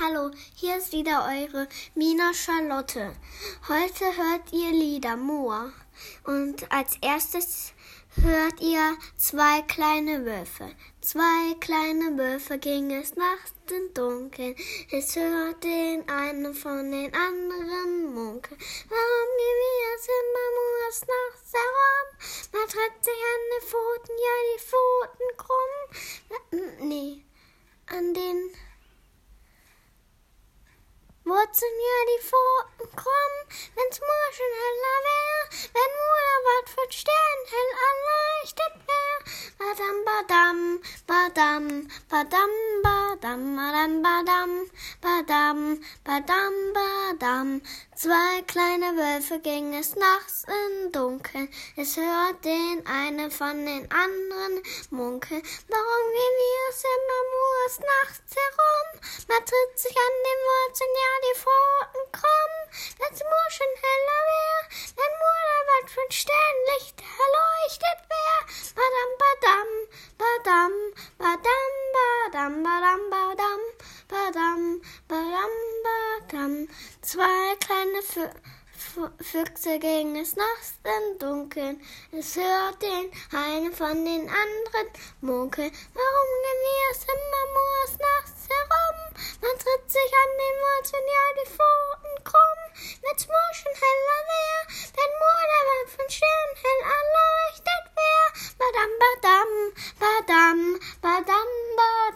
Hallo, hier ist wieder eure Mina Charlotte. Heute hört ihr Lieder Moor. Und als erstes hört ihr zwei kleine Wölfe. Zwei kleine Wölfe ging es nachts im Dunkeln. Es hört den einen von den anderen munkeln. Warum gehen wir es immer Moors nachts herum? Man tritt sich an den Pfoten, ja die Pfoten krumm. Nee, an den wat ze nu Come vorm kwam en morgen hello. Badam, badam, badam, badam, badam, badam, badam. Zwei kleine Wölfe ging es nachts im Dunkeln, es hört den einen von den anderen munkeln. Warum gehen wir es immer nur nachts herum? Man tritt sich an den Wurzeln, ja die Pfoten krumm, wenn's Muschen heller wär, wenn Moderwald von Sternlicht erleuchtet wär. Badam, badam, badam, badam, badam, badam, badam, badam, badam, badam. Zwei kleine Vö Füchse ging es nachts im Dunkeln. Es hört den einen von den anderen munkeln. Warum gehen wir es immer nur nachts herum? Man tritt sich an den Wurzeln, ja die Pfoten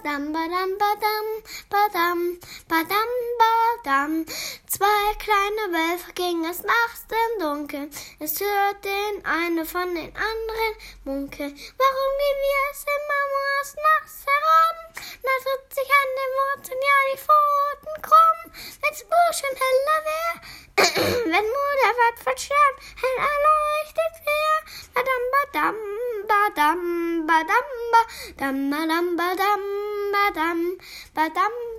badam, badam, badam, badam, badam, badam. Zwei kleine Wölfe ging es nachts im Dunkeln. Es hört den eine von den anderen munkeln. Warum gehen wir es immer nur nachts herum? Man tritt sich an den Wurzeln, ja die Pfoten krumm. Wenn's Burschen heller wär, wenn Moderwald von Stern hell erleuchtet wär. Badam, badam, badam, badam, badam, badam, badam, badam, badam,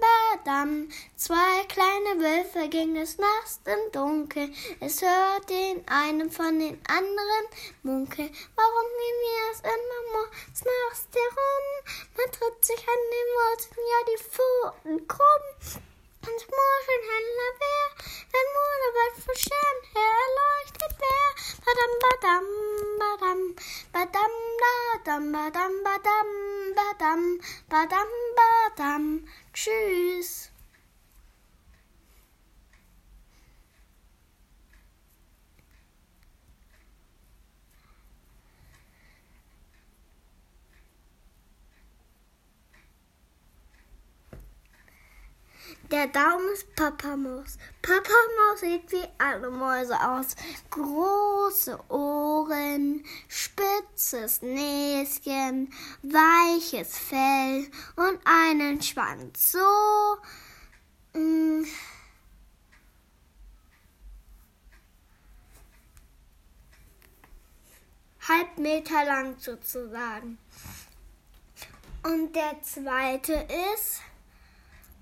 badam. Zwei kleine Wölfe ging es nachts im Dunkeln. Es hört den einen von den anderen munkeln. Warum gehen wir es immer morgens nachts herum? Man tritt sich an den Wurzeln, ja die Pfoten krumm. Und morgen heller wär, wenn Moderwald von Stern her erleuchtet wär. Badam, badam, badam, badam, badam, badam, badam, badam, badam, badam. Tschüss. Der Daumen ist Papa Maus. Papa Maus sieht wie alle Mäuse aus. Große Ohren, spitzes Näschen, weiches Fell und einen Schwanz. So. Mh, halb Meter lang sozusagen. Und der zweite ist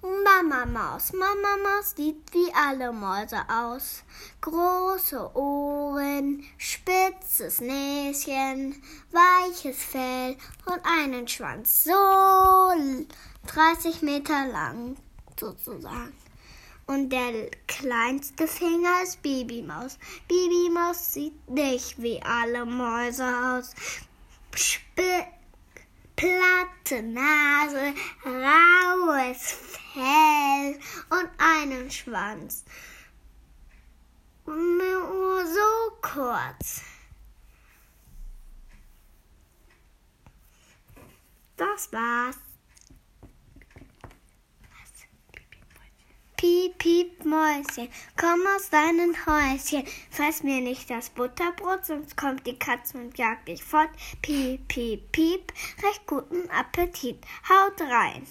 Mama Maus. Mama Maus sieht wie alle Mäuse aus. Große Ohren, spitzes Näschen, weiches Fell und einen Schwanz. So 30 Meter lang sozusagen. Und der kleinste Finger ist Babymaus. Babymaus sieht nicht wie alle Mäuse aus. Sp platte Nase, raues Fell und einen Schwanz. Nur so kurz. Das war's. Piep, piep, Mäuschen, komm aus deinem Häuschen. Fress mir nicht das Butterbrot, sonst kommt die Katze und jagt dich fort. Piep, piep, piep, recht guten Appetit. Haut rein.